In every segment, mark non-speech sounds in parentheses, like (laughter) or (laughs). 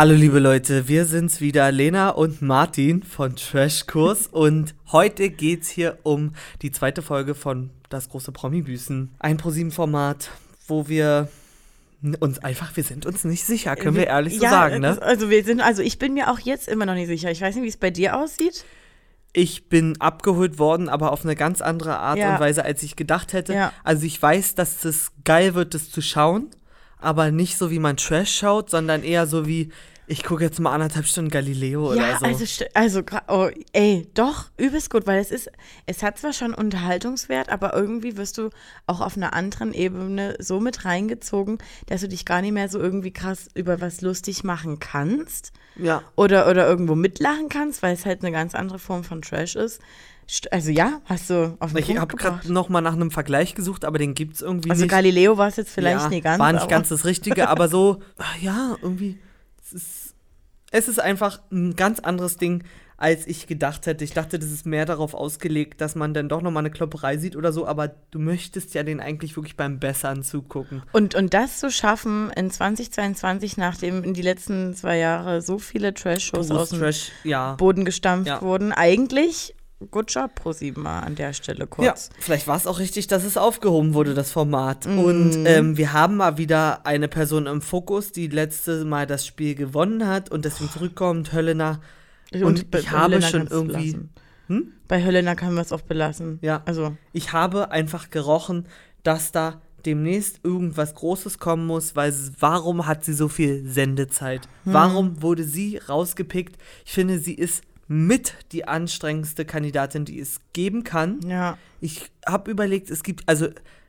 Hallo liebe Leute, wir sind's wieder, Lena und Martin von Trashkurs und heute geht's hier um die zweite Folge von Das große Promi-Büßen. Ein ProSieben-Format, wo wir uns einfach, wir sind uns nicht sicher, können wir ehrlich so ja, sagen, das- ne? Also wir sind, also ich bin mir auch jetzt immer noch nicht sicher. Ich weiß nicht, wie es bei dir aussieht. Ich bin abgeholt worden, aber auf eine ganz andere Art Ja. und Weise, als ich gedacht hätte. Ja. Also ich weiß, dass das geil wird, das zu schauen, aber nicht so, wie man Trash schaut, sondern eher so wie, ich gucke jetzt mal anderthalb Stunden Galileo ja, oder so. also also oh, ey, doch übelst gut, weil es ist, es hat zwar schon Unterhaltungswert, aber irgendwie wirst du auch auf einer anderen Ebene so mit reingezogen, dass du dich gar nicht mehr so irgendwie krass über was lustig machen kannst ja. oder oder irgendwo mitlachen kannst, weil es halt eine ganz andere Form von Trash ist. St- Also ja, hast du auf den Ich habe gerade noch mal nach einem Vergleich gesucht, aber den gibt's irgendwie Also nicht. Galileo war es jetzt vielleicht ja, nicht ganz. War nicht ganz das Richtige, aber so, (laughs) ja, irgendwie, es ist, es ist einfach ein ganz anderes Ding, als ich gedacht hätte. Ich dachte, das ist mehr darauf ausgelegt, dass man dann doch noch mal eine Klopperei sieht oder so, aber du möchtest ja den eigentlich wirklich beim Bessern zugucken. Und, und das zu schaffen in 2022, nachdem in die letzten zwei Jahre so viele Trash-Shows aus dem Trash, ja. Boden gestampft Ja. wurden, eigentlich good job pro sieben mal an der Stelle Ja, kurz. vielleicht war es auch richtig, dass es aufgehoben wurde, das Format. Mhm. Und ähm, wir haben mal wieder eine Person im Fokus, die letzte Mal das Spiel gewonnen hat und deswegen zurückkommt, Höllner. Und bei- ich bei habe Helena schon irgendwie-. Hm? Bei Helena können wir es auch belassen. Ja. Also, Ich habe einfach gerochen, dass da demnächst irgendwas Großes kommen muss, weil warum hat sie so viel Sendezeit? Hm. Warum wurde sie rausgepickt? Ich finde, sie ist mit die anstrengendste Kandidatin, die es geben kann. ja. Ich habe überlegt, es gibt also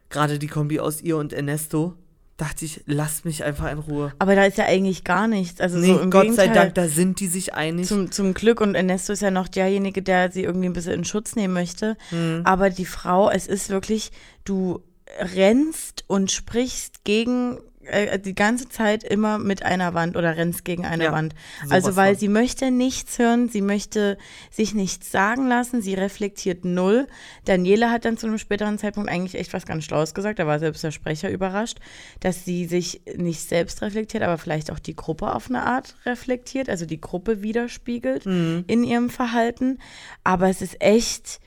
gerade die Kombi aus ihr und Ernesto. Dachte ich, lasst mich einfach in Ruhe. Aber da ist ja eigentlich gar nichts. Also Nee, so im Gott sei Gegenteil, Dank, da sind die sich einig. Zum, zum Glück und Ernesto ist ja noch derjenige, der sie irgendwie ein bisschen in Schutz nehmen möchte. Mhm. Aber die Frau, es ist wirklich, du rennst und sprichst gegen äh, die ganze Zeit immer mit einer Wand oder rennst gegen eine Ja, Wand. Also weil von. sie möchte nichts hören, sie möchte sich nichts sagen lassen, sie reflektiert null. Daniela hat dann zu einem späteren Zeitpunkt eigentlich echt was ganz Schlaues gesagt, da war selbst der Sprecher überrascht, dass sie sich nicht selbst reflektiert, aber vielleicht auch die Gruppe auf eine Art reflektiert, also die Gruppe widerspiegelt Mhm. in ihrem Verhalten. Aber es ist echt,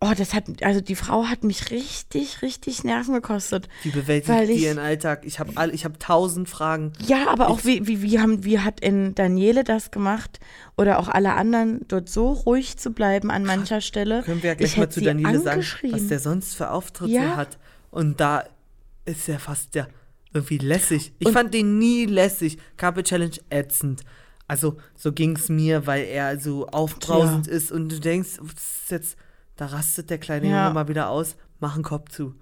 oh, das hat, also die Frau hat mich richtig, richtig Nerven gekostet. Wie bewältigt ich- ihren Alltag? Ich habe all, ich habe tausend Fragen. Ja, aber auch Ich- wie, wie, wie, haben, wie hat in Daniele das gemacht oder auch alle anderen, dort so ruhig zu bleiben an mancher Stelle. Können wir ja gleich Ich mal zu Daniele sagen, was der sonst für Auftritte Ja. hat. Und da ist er fast ja irgendwie lässig. Ich Und- fand den nie lässig. Carpet Challenge ätzend. Also so ging es mir, weil er so aufbrausend ist und du denkst, was ist jetzt, da rastet der kleine Ja. Junge mal wieder aus, mach einen Kopf zu.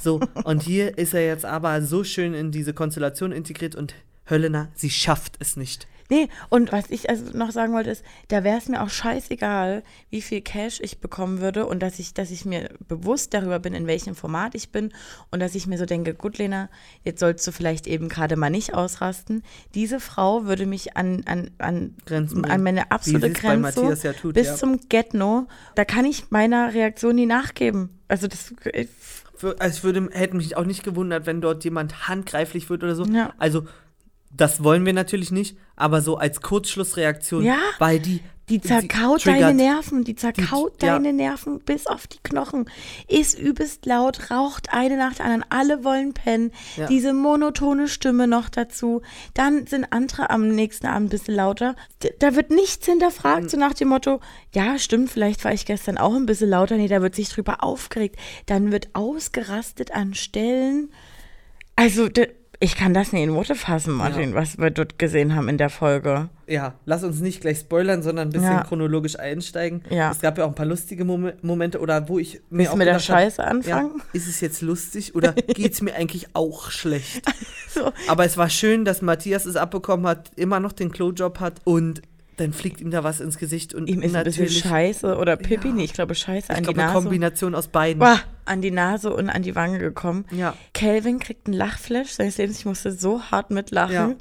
So, und hier ist er jetzt aber so schön in diese Konstellation integriert und Höllner, sie schafft es nicht. Nee, und was ich also noch sagen wollte, ist, da wäre es mir auch scheißegal, wie viel Cash ich bekommen würde und dass ich, dass ich mir bewusst darüber bin, in welchem Format ich bin und dass ich mir so denke, gut, Lena, jetzt sollst du vielleicht eben gerade mal nicht ausrasten. Diese Frau würde mich an, an, an, Grenzen an meine absolute Grenze ja tut, bis ja. zum Get-No, da kann ich meiner Reaktion nie nachgeben. Also das, also ich würde, hätte mich auch nicht gewundert, wenn dort jemand handgreiflich wird oder so. Ja. Also, das wollen wir natürlich nicht, aber so als Kurzschlussreaktion, Ja. weil die. Die zerkaut triggert. deine Nerven, die zerkaut Die- ja. deine Nerven bis auf die Knochen. Ist übelst laut, raucht eine nach der anderen, alle wollen pennen. Ja. Diese monotone Stimme noch dazu. Dann sind andere am nächsten Abend ein bisschen lauter. Da wird nichts hinterfragt, Mhm. so nach dem Motto, ja, stimmt, vielleicht war ich gestern auch ein bisschen lauter. Nee, da wird sich drüber aufgeregt. Dann wird ausgerastet an Stellen. Also, ich kann das nicht in Worte fassen, Martin, was wir dort gesehen haben in der Folge. Ja, lass uns nicht gleich spoilern, sondern ein bisschen Ja. chronologisch einsteigen. Ja. Es gab ja auch ein paar lustige Mom Momente oder wo ich mir Willst auch mit der gedacht hab, Scheiße anfangen? Ja, ist es jetzt lustig oder (laughs) geht's mir eigentlich auch schlecht? So. Aber es war schön, dass Matthias es abbekommen hat, immer noch den Klojob hat und dann fliegt ihm da was ins Gesicht und Ihm ist ein bisschen natürlich Scheiße oder Pipi, Ja. nee, ich glaube Scheiße ich an die glaube, eine Nase. Kombination aus beiden. Boah, an die Nase und an die Wange gekommen. Ja. Calvin kriegt einen Lachflash seines Lebens. Ich musste so hart mitlachen. Ja.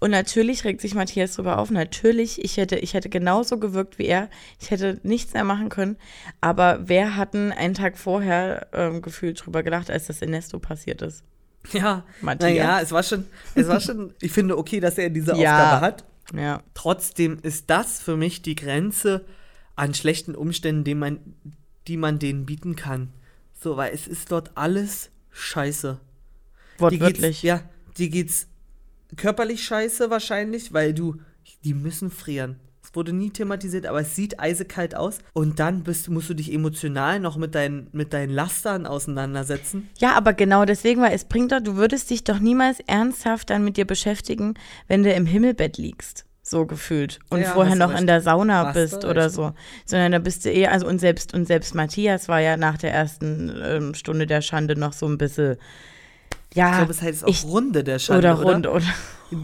Und natürlich regt sich Matthias drüber auf. Natürlich, ich hätte, ich hätte genauso gewirkt wie er. Ich hätte nichts mehr machen können. Aber wer hatten einen Tag vorher ähm, gefühlt drüber gelacht, als das in Nesto passiert ist? Ja, Matthias. naja, es war schon, es war schon, ich finde okay, dass er diese (laughs) Ja. Aufgabe hat. Ja. Trotzdem ist das für mich die Grenze an schlechten Umständen, die man, die man denen bieten kann. So, weil es ist dort alles scheiße. Die Wortwörtlich. geht's, ja, die geht's körperlich scheiße wahrscheinlich, weil du, die müssen frieren. Es wurde nie thematisiert, aber es sieht eisekalt aus. Und dann bist, musst du dich emotional noch mit deinen, mit deinen Lastern auseinandersetzen. Ja, aber genau deswegen, weil es bringt doch, du würdest dich doch niemals ernsthaft dann mit dir beschäftigen, wenn du im Himmelbett liegst. So gefühlt. Und Ja, vorher noch recht. in der Sauna bist oder recht. so. Sondern da bist du eher, also und selbst, und selbst Matthias war ja nach der ersten ähm, Stunde der Schande noch so ein bisschen, ja, Ich glaube, es heißt auch ich- Runde der Schande, oder rund oder.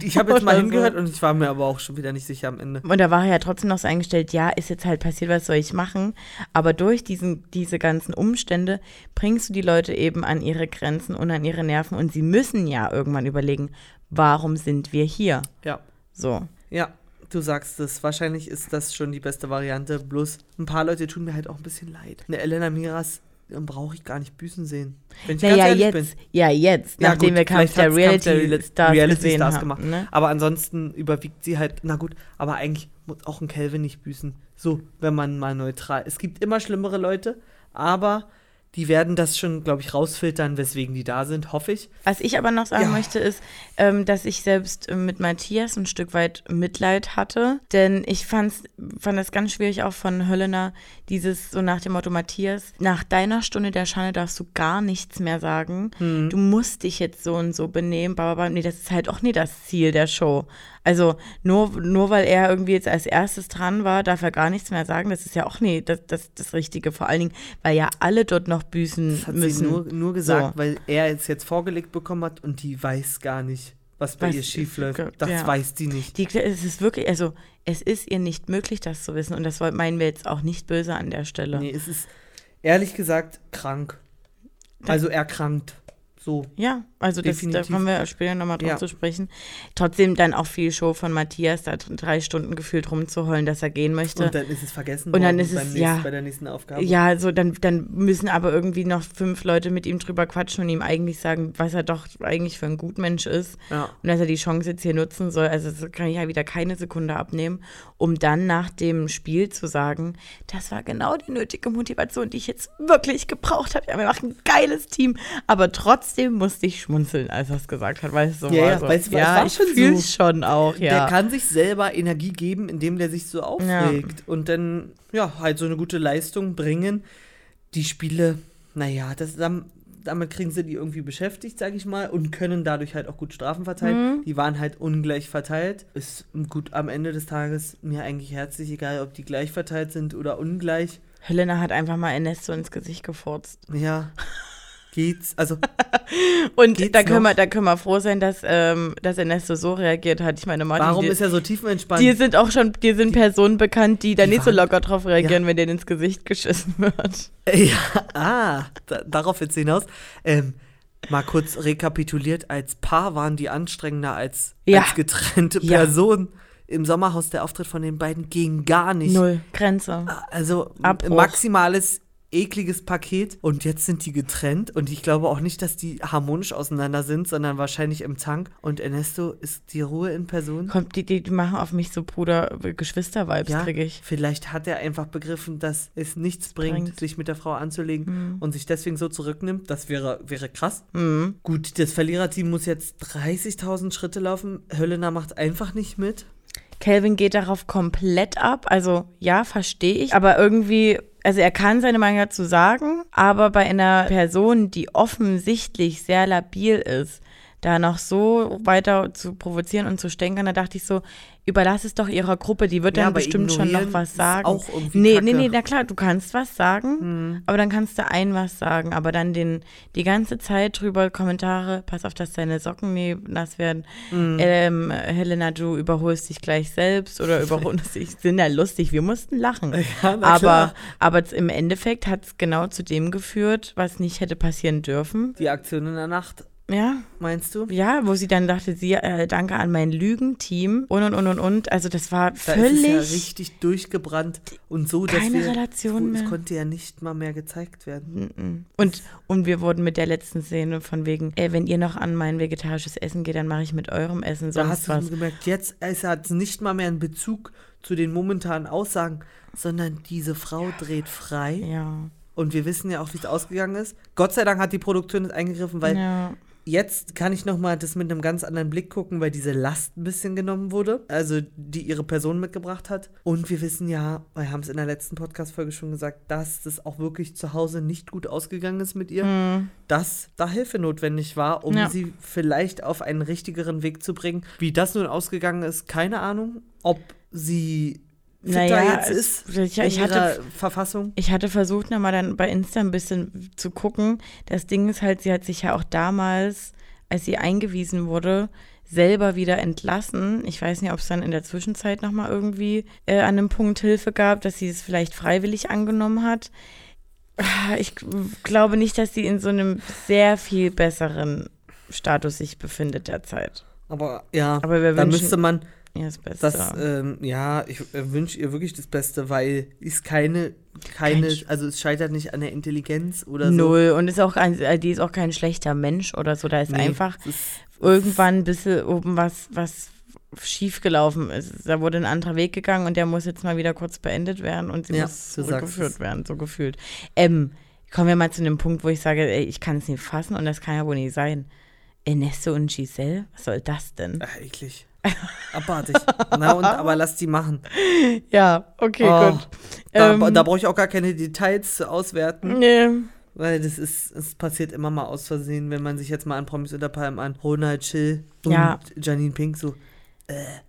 Ich habe jetzt mal oder hingehört und ich war mir aber auch schon wieder nicht sicher am Ende. Und da war er ja trotzdem noch so eingestellt, ja, ist jetzt halt passiert, was soll ich machen? Aber durch diesen, diese ganzen Umstände bringst du die Leute eben an ihre Grenzen und an ihre Nerven und sie müssen ja irgendwann überlegen, warum sind wir hier? Ja. So. Ja, du sagst es. Wahrscheinlich ist das schon die beste Variante. Bloß ein paar Leute tun mir halt auch ein bisschen leid. Eine Elena Miras brauche ich gar nicht büßen sehen. Wenn ich ganz Naja, ehrlich jetzt, ja, jetzt, Ja, nachdem gut, wir Kampf der hat's Kampf der Reality Stars Reality gesehen Stars haben. gemacht. Ne? Aber ansonsten überwiegt sie halt, na gut, aber eigentlich muss auch ein Kelvin nicht büßen. So, wenn man mal neutral. Es gibt immer schlimmere Leute, aber die werden das schon, glaube ich, rausfiltern, weswegen die da sind, hoffe ich. Was ich aber noch sagen Ja. möchte, ist, ähm, dass ich selbst äh, mit Matthias ein Stück weit Mitleid hatte. Denn ich fand's, fand das ganz schwierig auch von Höllener, dieses so nach dem Motto, Matthias, nach deiner Stunde der Schande darfst du gar nichts mehr sagen. Hm. Du musst dich jetzt so und so benehmen. Bla. Nee, das ist halt auch nie das Ziel der Show. Also nur, nur weil er irgendwie jetzt als erstes dran war, darf er gar nichts mehr sagen. Das ist ja auch nie das, das, das Richtige. Vor allen Dingen, weil ja alle dort noch büßen Das hat müssen. sie nur, nur gesagt, So. weil er es jetzt vorgelegt bekommen hat und die weiß gar nicht, was bei Was ihr schief läuft. Das ja. weiß die nicht. Die, es ist wirklich, also es ist ihr nicht möglich, das zu wissen. Und das meinen wir jetzt auch nicht böse an der Stelle. Nee, es ist ehrlich gesagt krank. Also erkrankt. So. Ja, also das, da Definitiv. kommen wir später nochmal drauf Ja. zu sprechen. Trotzdem dann auch viel Show von Matthias, da drei Stunden gefühlt rumzuheulen, dass er gehen möchte. Und dann ist es vergessen Und dann ist es- nächsten, ja. bei der nächsten Aufgabe. Ja, so dann, dann müssen aber irgendwie noch fünf Leute mit ihm drüber quatschen und ihm eigentlich sagen, was er doch eigentlich für ein Gutmensch ist Ja. und dass er die Chance jetzt hier nutzen soll. Also das kann ich ja wieder keine Sekunde abnehmen, um dann nach dem Spiel zu sagen, das war genau die nötige Motivation, die ich jetzt wirklich gebraucht habe. Ja, wir machen ein geiles Team, aber trotzdem musste ich schmunzeln, als er es gesagt hat, weil es so Ja, war. ja, so, weil es ja war ich schon fühle so. schon auch, ja. Der kann sich selber Energie geben, indem der sich so aufregt. Und dann, ja, halt so eine gute Leistung bringen. Die Spiele, naja, das, dam- damit kriegen sie die irgendwie beschäftigt, sag ich mal, und können dadurch halt auch gut Strafen verteilen. Mhm. Die waren halt ungleich verteilt. Ist gut am Ende des Tages mir eigentlich herzlich egal, ob die gleich verteilt sind oder ungleich. Helena hat einfach mal Ernesto ins Gesicht gefurzt. Ja, (laughs) geht's. Also, (laughs) Und Geht's da können, noch? wir, da können wir froh sein, dass, ähm, dass Ernesto so reagiert hat. Ich meine, Martin, warum dir, ist er so tiefenentspannt? dir sind auch schon, dir sind Personen bekannt, die da die nicht so locker drauf reagieren, wenn denen ins Gesicht geschissen wird. (laughs) Ja, ah, da, darauf jetzt hinaus. Ähm, mal kurz rekapituliert, als Paar waren die anstrengender als, Ja. als getrennte Ja. Personen. Im Sommerhaus der Auftritt von den beiden ging gar nicht. Null. Grenze. Also Abbruch. maximales ekliges Paket und jetzt sind die getrennt und ich glaube auch nicht, dass die harmonisch auseinander sind, sondern wahrscheinlich im Tank und Ernesto ist die Ruhe in Person. Kommt, die, die, machen auf mich so Bruder-Geschwister-Vibes, Ja, kriege ich. vielleicht hat er einfach begriffen, dass es nichts bringt, bringt. sich mit der Frau anzulegen Mhm. und sich deswegen so zurücknimmt. Das wäre, wäre krass. Mhm. Gut, das Verliererteam muss jetzt 30.000 Schritte laufen. Höllner macht einfach nicht mit. Calvin geht darauf komplett ab. Also ja, verstehe ich. Aber irgendwie, also er kann seine Meinung dazu sagen, aber bei einer Person, die offensichtlich sehr labil ist, da noch so weiter zu provozieren und zu stänkern, da dachte ich so, überlass es doch ihrer Gruppe, die wird Ja, dann bestimmt schon noch was ist sagen. auch irgendwie nee, Kacke. nee, nee, na klar, du kannst was sagen, Hm. aber dann kannst du ein was sagen, aber dann den die ganze Zeit drüber Kommentare, pass auf, dass deine Socken nie nass werden. Hm. Ähm, Helena, du überholst dich gleich selbst oder (laughs) überholst dich. Sind ja lustig, wir mussten lachen. Ja, aber, aber im Endeffekt hat es genau zu dem geführt, was nicht hätte passieren dürfen. Die Aktion in der Nacht Ja, meinst du? ja, wo sie dann dachte, sie, äh, danke an mein Lügenteam und und und und und. Also das war Da völlig. ist es ja richtig durchgebrannt und so, dass keine wir, Relation es mehr. konnte ja nicht mal mehr gezeigt werden. Mm-mm. Und, und wir wurden mit der letzten Szene von wegen, ey, wenn ihr noch an mein vegetarisches Essen geht, dann mache ich mit eurem Essen Da sonst hast du was. schon gemerkt, jetzt es hat nicht mal mehr einen Bezug zu den momentanen Aussagen, sondern diese Frau dreht frei. Ja. Und wir wissen ja auch, wie es ausgegangen ist. Gott sei Dank hat die Produktion jetzt eingegriffen, weil ja. Jetzt kann ich nochmal das mit einem ganz anderen Blick gucken, weil diese Last ein bisschen genommen wurde, also die ihre Person mitgebracht hat. Und wir wissen ja, wir haben es in der letzten Podcast-Folge schon gesagt, dass das auch wirklich zu Hause nicht gut ausgegangen ist mit ihr, Mhm. dass da Hilfe notwendig war, um Ja. sie vielleicht auf einen richtigeren Weg zu bringen. Wie das nun ausgegangen ist, keine Ahnung. Ob sie Naja, jetzt ist ich- ich hatte- Verfassung. Ich hatte versucht, nochmal dann bei Insta ein bisschen zu gucken. Das Ding ist halt, sie hat sich ja auch damals, als sie eingewiesen wurde, selber wieder entlassen. Ich weiß nicht, ob es dann in der Zwischenzeit nochmal irgendwie äh, an einem Punkt Hilfe gab, dass sie es vielleicht freiwillig angenommen hat. Ah, Ich glaube nicht, dass sie in so einem sehr viel besseren Status sich befindet derzeit. Aber ja, Aber da müsste man ihr das Beste. Das, ähm, ja, ich äh, wünsche ihr wirklich das Beste, weil ist keine, keine, Kein also es scheitert nicht an der Intelligenz oder so. Null. Und ist auch ein, äh, die ist auch kein schlechter Mensch oder so. Da ist Nee, einfach ist, irgendwann ein bisschen oben was, was schiefgelaufen ist. Da wurde ein anderer Weg gegangen und der muss jetzt mal wieder kurz beendet werden und sie Ja, muss zurückgeführt werden, so gefühlt. Ähm, kommen wir mal zu einem Punkt, wo ich sage, ey, ich kann es nicht fassen und das kann ja wohl nicht sein. Ernesto und Giselle, was soll das denn? ach, eklig. (laughs) Abartig. Na und, aber lass die machen. Ja, okay, Oh, gut. Da, Ähm, da brauche ich auch gar keine Details zu auswerten, Nee. weil das ist, es passiert immer mal aus Versehen, wenn man sich jetzt mal an Promis unter Palmen an Ronald Chill und Ja. Janine Pink so,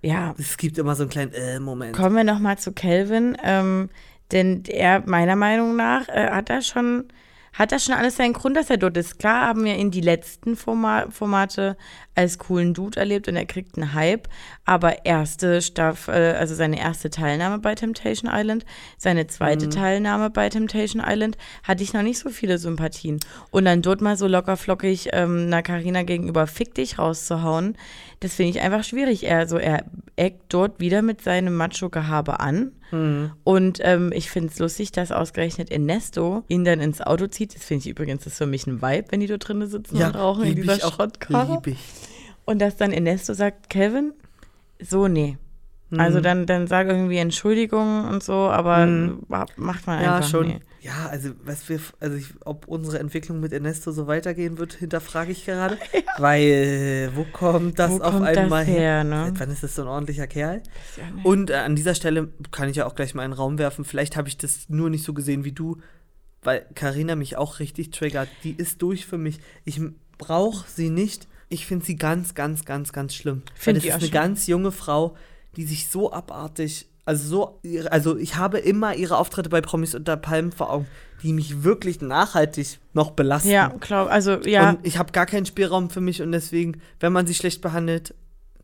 Ja, es gibt immer so einen kleinen äh, Moment. Kommen wir nochmal zu Calvin, ähm, denn er, meiner Meinung nach, äh, hat er schon, hat das schon alles seinen Grund, dass er dort ist. Klar haben wir ihn die letzten Forma Formate als coolen Dude erlebt und er kriegt einen Hype, aber erste Staffel, äh, also seine erste Teilnahme bei Temptation Island, seine zweite Teilnahme bei Temptation Island, hatte ich noch nicht so viele Sympathien. Und dann dort mal so locker flockig ähm, einer Carina gegenüber Fick dich rauszuhauen, das finde ich einfach schwierig. Er, so, er eckt dort wieder mit seinem Macho-Gehabe an. Und ähm, ich finde es lustig, dass ausgerechnet Ernesto ihn dann ins Auto zieht. Das finde ich übrigens, das ist für mich ein Vibe, wenn die dort drinnen sitzen und rauchen in lieb dieser Schrottkarre. Und dass dann Ernesto sagt, Kevin, so, nee. Also Mhm. dann, dann sag irgendwie Entschuldigung und so, aber macht man Ja, einfach schon. nee. Ja, also was wir, also ich, ob unsere Entwicklung mit Ernesto so weitergehen wird, hinterfrage ich gerade. (laughs) Weil, äh, wo kommt das Wo auf kommt einmal das her? her, ne? Seit wann ist das so ein ordentlicher Kerl? Ja. Und äh, an dieser Stelle kann ich ja auch gleich mal einen Raum werfen. Vielleicht habe ich das nur nicht so gesehen wie du, weil Karina mich auch richtig triggert. Die ist durch für mich. Ich brauche sie nicht. Ich finde sie ganz, ganz, ganz, ganz schlimm. Weil Find das ich ist eine schlimm. ganz junge Frau, die sich so abartig, also so, ihre- also ich habe immer ihre Auftritte bei Promis unter Palmen vor Augen, die mich wirklich nachhaltig noch belasten. Ja, klar, also ja. Und ich habe gar keinen Spielraum für mich und deswegen, wenn man sie schlecht behandelt,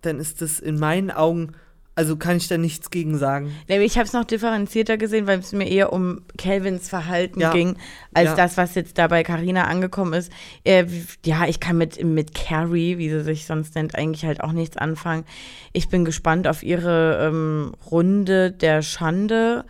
dann ist das in meinen Augen, also kann ich da nichts gegen sagen. Ich habe es noch differenzierter gesehen, weil es mir eher um Calvins Verhalten Ja. ging, als Ja. das, was jetzt da bei Carina angekommen ist. Äh, ja, ich kann mit, mit Carrie, wie sie sich sonst nennt, eigentlich halt auch nichts anfangen. Ich bin gespannt auf ihre ähm, Runde der Schande,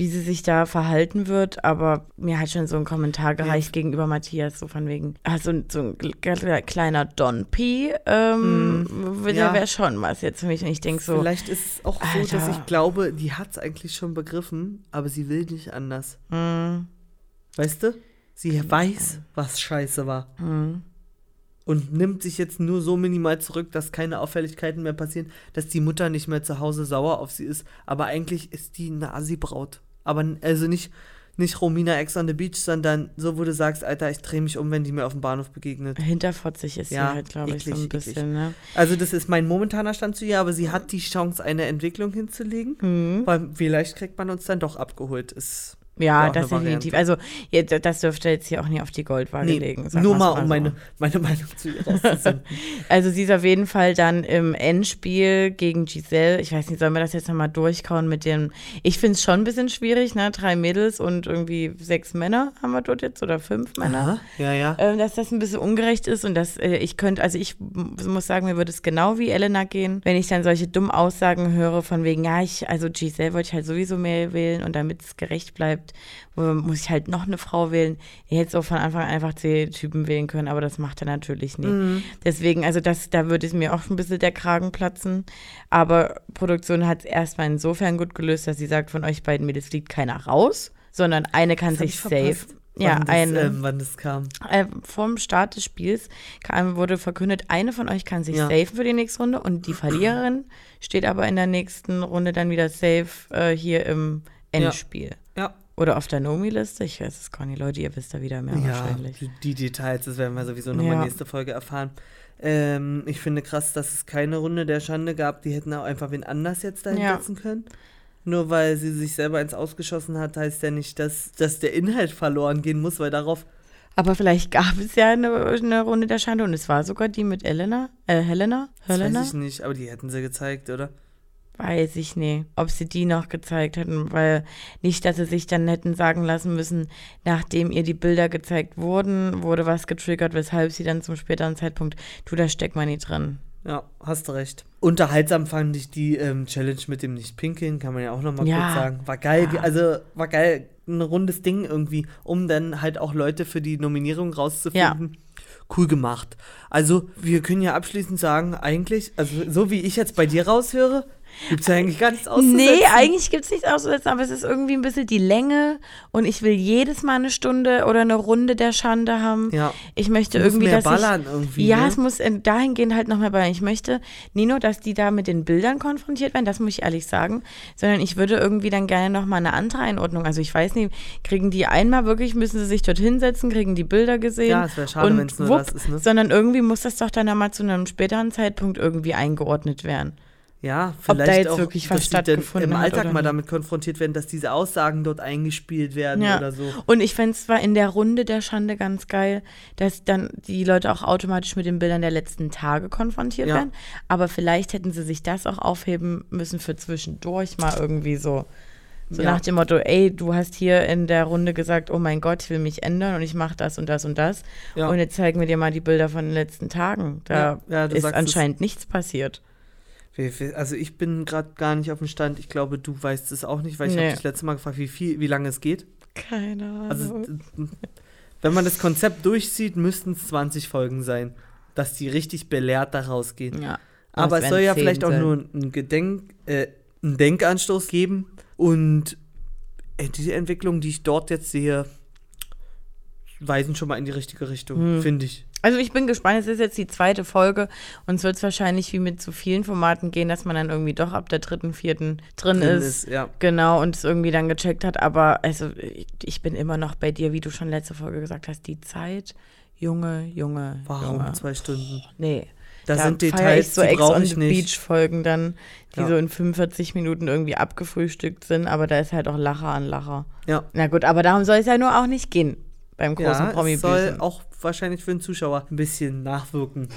wie sie sich da verhalten wird, aber mir hat schon so ein Kommentar gereicht gegenüber Matthias, so von wegen, also so ein kle- kleiner Don P, ähm, der Mm, ja. wäre schon was jetzt für mich. Und ich denke so, Vielleicht ist es auch so, dass Alter. ich glaube, die hat es eigentlich schon begriffen, aber sie will nicht anders. hm, Weißt du? Sie weiß, was scheiße war. hm. Und nimmt sich jetzt nur so minimal zurück, dass keine Auffälligkeiten mehr passieren, dass die Mutter nicht mehr zu Hause sauer auf sie ist. Aber eigentlich ist die eine Assi-Braut. Aber also nicht, nicht Romina Ex on the Beach, sondern so, wo du sagst, Alter, ich drehe mich um, wenn die mir auf dem Bahnhof begegnet. Hinterfotzig ist Ja, sie halt, glaube ich, so ein eklig. bisschen, ne? Also das ist mein momentaner Stand zu ihr, aber sie hat die Chance, eine Entwicklung hinzulegen. Mhm. Weil vielleicht kriegt man uns dann doch abgeholt. Ist Ja, das definitiv. Also, ja, das dürfte jetzt hier auch nie auf die Goldwaage Nee, legen. nur mal, um so. meine, meine Meinung zu ihr. (laughs) Also, sie ist auf jeden Fall dann im Endspiel gegen Giselle. Ich weiß nicht, sollen wir das jetzt nochmal durchkauen mit dem. Ich finde es schon ein bisschen schwierig, ne? Drei Mädels und irgendwie sechs Männer haben wir dort jetzt oder fünf Männer. Aha, ja, ja. ähm, dass das ein bisschen ungerecht ist und dass äh, ich könnte, also ich muss sagen, mir würde es genau wie Elena gehen, wenn ich dann solche dummen Aussagen höre von wegen, ja, ich, also Giselle wollte ich halt sowieso mehr wählen und damit es gerecht bleibt, wo- muss ich halt noch eine Frau wählen. Ich hätte auch von Anfang an einfach zwei Typen wählen können, aber das macht er natürlich nicht. Deswegen, also das, da würde es mir auch ein bisschen der Kragen platzen. Aber Produktion hat es erstmal insofern gut gelöst, dass sie sagt, von euch beiden Mädels fliegt keiner raus, sondern eine kann Das sich ich safe. Ja, wann das, eine Ähm, wann das kam. äh, vorm Start des Spiels kam, wurde verkündet, eine von euch kann sich Ja. safen für die nächste Runde und die Verliererin steht aber in der nächsten Runde dann wieder safe äh, hier im Endspiel. Ja. Oder auf der Nomi-Liste. Ich weiß es gar nicht, Leute, ihr wisst da wieder mehr Ja, wahrscheinlich. die, Details, das werden wir sowieso nochmal Ja. nächste Folge erfahren. Ähm, ich finde krass, dass es keine Runde der Schande gab. Die hätten auch einfach wen anders jetzt dahin Ja. setzen können. Nur weil sie sich selber ins Ausgeschossen hat, heißt ja nicht, dass, dass der Inhalt verloren gehen muss, weil darauf. Aber vielleicht gab es ja eine, eine Runde der Schande und es war sogar die mit Elena, äh, Helena, Das Helena. weiß ich nicht, aber die hätten sie gezeigt, oder? Weiß ich nicht, ob sie die noch gezeigt hätten, weil nicht, dass sie sich dann hätten sagen lassen müssen, nachdem ihr die Bilder gezeigt wurden, wurde was getriggert, weshalb sie dann zum späteren Zeitpunkt, du, da steckt man nicht drin. Ja, hast du recht. Unterhaltsam fand ich die ähm, Challenge mit dem Nicht-Pinkeln, kann man ja auch nochmal Ja. kurz sagen. War geil, Ja. also war geil, ein rundes Ding irgendwie, um dann halt auch Leute für die Nominierung rauszufinden. Cool gemacht. Also, wir können ja abschließend sagen, eigentlich, also so wie ich jetzt bei dir raushöre, gibt es ja eigentlich gar nichts auszusetzen. Nee, eigentlich gibt es nichts auszusetzen, aber es ist irgendwie ein bisschen die Länge und ich will jedes Mal eine Stunde oder eine Runde der Schande haben. Ja. Ich möchte Es muss irgendwie, mehr dass ich, ballern irgendwie, Ja, ne? es muss dahingehend halt noch mehr ballern. Ich möchte nie nur, dass die da mit den Bildern konfrontiert werden, das muss ich ehrlich sagen, sondern ich würde irgendwie dann gerne noch mal eine andere Einordnung. Also ich weiß nicht, kriegen die einmal wirklich, müssen sie sich dort hinsetzen, kriegen die Bilder gesehen. Ja, es wäre schade, und wenn's nur wupp, das ist, ne? Sondern irgendwie muss das doch dann nochmal zu einem späteren Zeitpunkt irgendwie eingeordnet werden. Ja, vielleicht da jetzt auch, wirklich was stattgefunden im Alltag mal damit konfrontiert werden, dass diese Aussagen dort eingespielt werden Ja. oder so. Und ich fände es zwar in der Runde der Schande ganz geil, dass dann die Leute auch automatisch mit den Bildern der letzten Tage konfrontiert Ja. werden. Aber vielleicht hätten sie sich das auch aufheben müssen für zwischendurch mal irgendwie so. So Ja. nach dem Motto, ey, du hast hier in der Runde gesagt, oh mein Gott, ich will mich ändern und ich mache das und das und das. Ja. Und jetzt zeigen wir dir mal die Bilder von den letzten Tagen. Da Ja, ist anscheinend nichts passiert. Also ich bin gerade gar nicht auf dem Stand. Ich glaube, du weißt es auch nicht, weil ich Nee. habe dich letztes Mal gefragt, wie viel, wie lange es geht. Keine Ahnung. Also wenn man das Konzept durchzieht, müssten es 20 Folgen sein, dass die richtig belehrt da rausgehen. ja. Aber es soll ja vielleicht auch sein. nur ein Gedenk, äh, einen Denkanstoß geben. Und äh, diese Entwicklung, die ich dort jetzt sehe, weisen schon mal in die richtige Richtung, Hm. finde ich. Also ich bin gespannt, es ist jetzt die zweite Folge und es wird wahrscheinlich wie mit zu vielen Formaten gehen, dass man dann irgendwie doch ab der dritten, vierten drin, Drin ist. ja. Genau, und es irgendwie dann gecheckt hat. Aber also ich, ich bin immer noch bei dir, wie du schon letzte Folge gesagt hast, die Zeit, Junge, Junge, Warum Junge. zwei Stunden? Nee. Da sind Details, ich so die Ex on the nicht. Beach Folgen dann, die Ja. so in 45 Minuten irgendwie abgefrühstückt sind, aber da ist halt auch Lacher an Lacher. Ja. Na gut, aber darum soll es ja nur auch nicht gehen beim großen Ja, promi es soll auch wahrscheinlich für den Zuschauer ein bisschen nachwirken.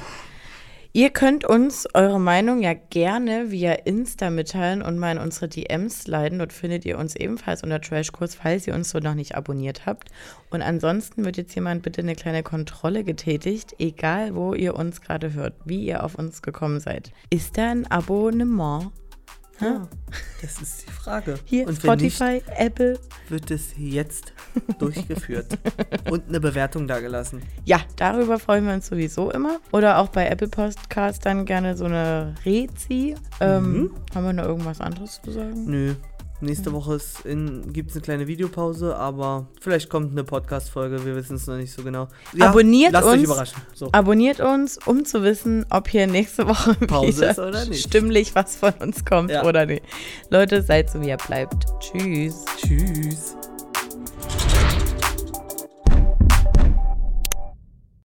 Ihr könnt uns eure Meinung ja gerne via Insta mitteilen und mal in unsere DMs leiten. Dort findet ihr uns ebenfalls unter Trashkurs, falls ihr uns so noch nicht abonniert habt. Und ansonsten wird jetzt jemand bitte eine kleine Kontrolle getätigt, egal wo ihr uns gerade hört, wie ihr auf uns gekommen seid. Ist da ein Abonnement? Ja, das ist die Frage. Hier, Und wenn nicht, Spotify, Apple. wird es jetzt durchgeführt und eine Bewertung dagelassen. Ja, darüber freuen wir uns sowieso immer. Oder auch bei Apple Podcast dann gerne so eine Rezi. Ähm, Mhm. Haben wir noch irgendwas anderes zu sagen? Nö. Nächste Woche gibt es eine kleine Videopause, aber vielleicht kommt eine Podcast-Folge, wir wissen es noch nicht so genau. Abonniert lasst euch uns. überraschen. So. Abonniert uns, um zu wissen, ob hier nächste Woche Pause wieder ist oder nicht. stimmlich was von uns kommt Ja. oder nicht. Leute, seid so wie ihr bleibt. Tschüss. Tschüss.